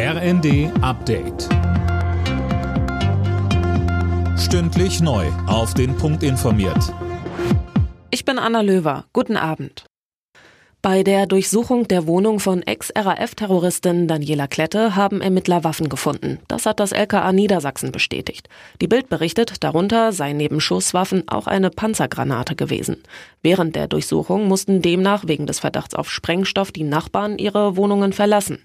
RND Update. Stündlich neu. Auf den Punkt informiert. Ich bin Anna Löwer. Guten Abend. Bei der Durchsuchung der Wohnung von Ex-RAF-Terroristin Daniela Klette haben Ermittler Waffen gefunden. Das hat das LKA Niedersachsen bestätigt. Die Bild berichtet, darunter sei neben Schusswaffen auch eine Panzergranate gewesen. Während der Durchsuchung mussten demnach wegen des Verdachts auf Sprengstoff die Nachbarn ihre Wohnungen verlassen.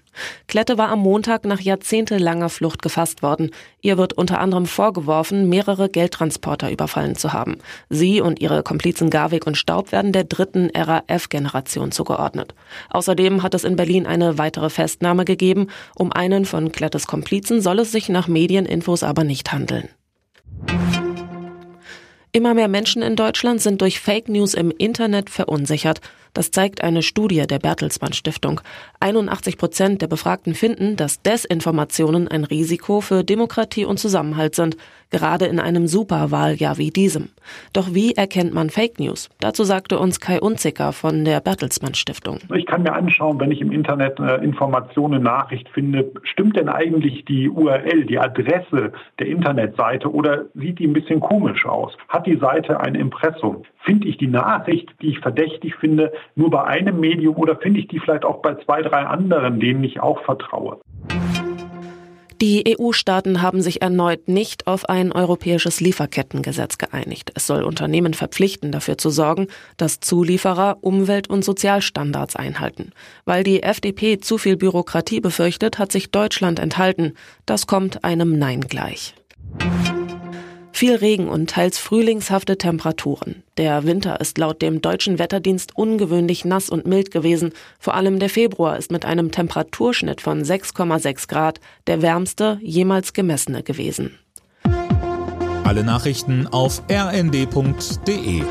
Klette war am Montag nach jahrzehntelanger Flucht gefasst worden. Ihr wird unter anderem vorgeworfen, mehrere Geldtransporter überfallen zu haben. Sie und ihre Komplizen Garwig und Staub werden der dritten RAF-Generation zugeordnet. Außerdem hat es in Berlin eine weitere Festnahme gegeben. Um einen von Klettes Komplizen soll es sich nach Medieninfos aber nicht handeln. Immer mehr Menschen in Deutschland sind durch Fake News im Internet verunsichert. Das zeigt eine Studie der Bertelsmann Stiftung. 81 Prozent der Befragten finden, dass Desinformationen ein Risiko für Demokratie und Zusammenhalt sind, gerade in einem Superwahljahr wie diesem. Doch wie erkennt man Fake News? Dazu sagte uns Kai Unzicker von der Bertelsmann Stiftung. Ich kann mir anschauen, wenn ich im Internet eine Information, eine Nachricht finde, stimmt denn eigentlich die URL, die Adresse der Internetseite oder sieht die ein bisschen komisch aus? Hat die Seite ein Impressum? Finde ich die Nachricht, die ich verdächtig finde, nur bei einem Medium oder finde ich die vielleicht auch bei zwei, drei anderen, denen ich auch vertraue? Die EU-Staaten haben sich erneut nicht auf ein europäisches Lieferkettengesetz geeinigt. Es soll Unternehmen verpflichten, dafür zu sorgen, dass Zulieferer Umwelt- und Sozialstandards einhalten. Weil die FDP zu viel Bürokratie befürchtet, hat sich Deutschland enthalten. Das kommt einem Nein gleich. Viel Regen und teils frühlingshafte Temperaturen. Der Winter ist laut dem deutschen Wetterdienst ungewöhnlich nass und mild gewesen. Vor allem der Februar ist mit einem Temperaturschnitt von 6,6 Grad der wärmste jemals gemessene gewesen. Alle Nachrichten auf rnd.de